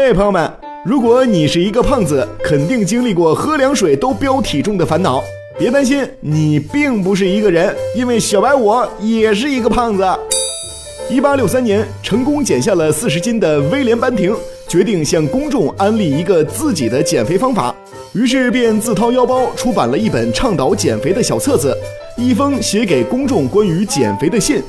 嘿，朋友们，如果你是一个胖子，肯定经历过喝凉水都飙体重的烦恼。别担心，你并不是一个人，因为小白我也是一个胖子。一八六三年，成功减下了四十斤的威廉班廷决定向公众安利一个自己的减肥方法，于是便自掏腰包出版了一本倡导减肥的小册子，一封写给公众关于减肥的信。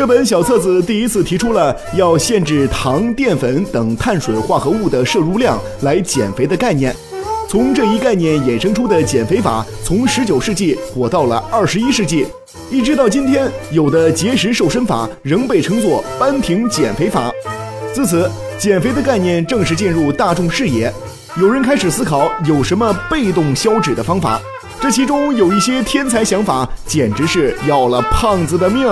这本小册子第一次提出了要限制糖、淀粉等碳水化合物的摄入量来减肥的概念。从这一概念衍生出的减肥法，从十九世纪火到了二十一世纪，一直到今天，有的节食瘦身法仍被称作班廷减肥法。自此，减肥的概念正式进入大众视野。有人开始思考有什么被动消脂的方法，这其中有一些天才想法，简直是要了胖子的命。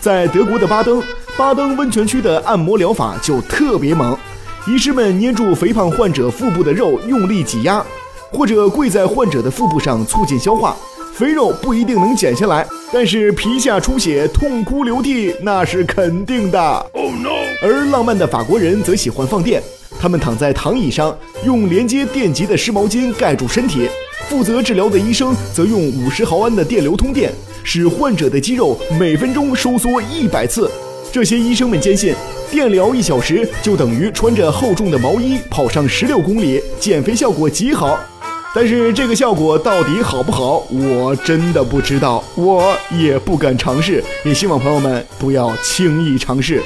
在德国的巴登，巴登温泉区的按摩疗法就特别猛。医师们捏住肥胖患者腹部的肉，用力挤压，或者跪在患者的腹部上促进消化。肥肉不一定能减下来，但是皮下出血、痛哭流涕那是肯定的。Oh no！而浪漫的法国人则喜欢放电，他们躺在躺椅上，用连接电极的湿毛巾盖住身体。负责治疗的医生则用五十毫安的电流通电，使患者的肌肉每分钟收缩一百次。这些医生们坚信。电疗一小时就等于穿着厚重的毛衣跑上十六公里，减肥效果极好。但是这个效果到底好不好，我真的不知道，我也不敢尝试，也希望朋友们不要轻易尝试。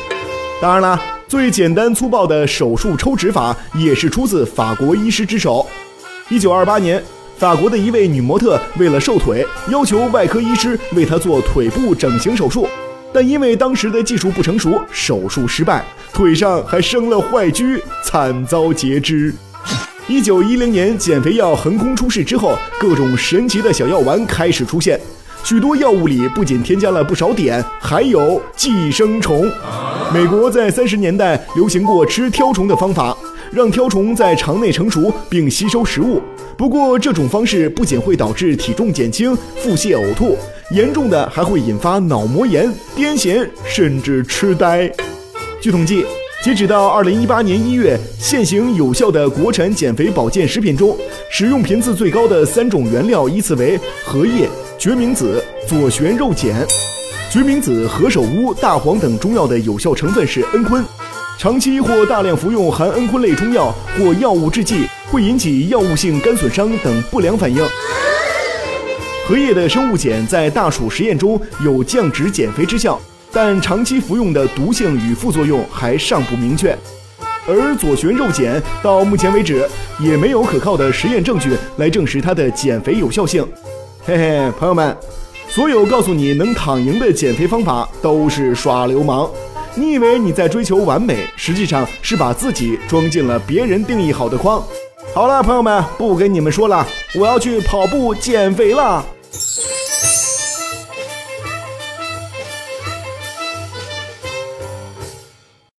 当然了，最简单粗暴的手术抽脂法也是出自法国医师之手。一九二八年，法国的一位女模特为了瘦腿，要求外科医师为她做腿部整形手术。但因为当时的技术不成熟，手术失败，腿上还生了坏疽，惨遭截肢。一九一零年，减肥药横空出世之后，各种神奇的小药丸开始出现，许多药物里不仅添加了不少碘，还有寄生虫。美国在三十年代流行过吃挑虫的方法，让挑虫在肠内成熟并吸收食物。不过这种方式不仅会导致体重减轻、腹泻、呕吐。严重的还会引发脑膜炎、癫痫，甚至痴呆。据统计，截止到二零一八年一月，现行有效的国产减肥保健食品中，使用频次最高的三种原料依次为荷叶、决明子、左旋肉碱。决明子、何首乌、大黄等中药的有效成分是蒽醌，长期或大量服用含蒽醌类中药或药物制剂，会引起药物性肝损伤等不良反应。荷叶的生物碱在大鼠实验中有降脂减肥之效，但长期服用的毒性与副作用还尚不明确。而左旋肉碱到目前为止也没有可靠的实验证据来证实它的减肥有效性。嘿嘿，朋友们，所有告诉你能躺赢的减肥方法都是耍流氓。你以为你在追求完美，实际上是把自己装进了别人定义好的框。好了，朋友们，不跟你们说了，我要去跑步减肥了。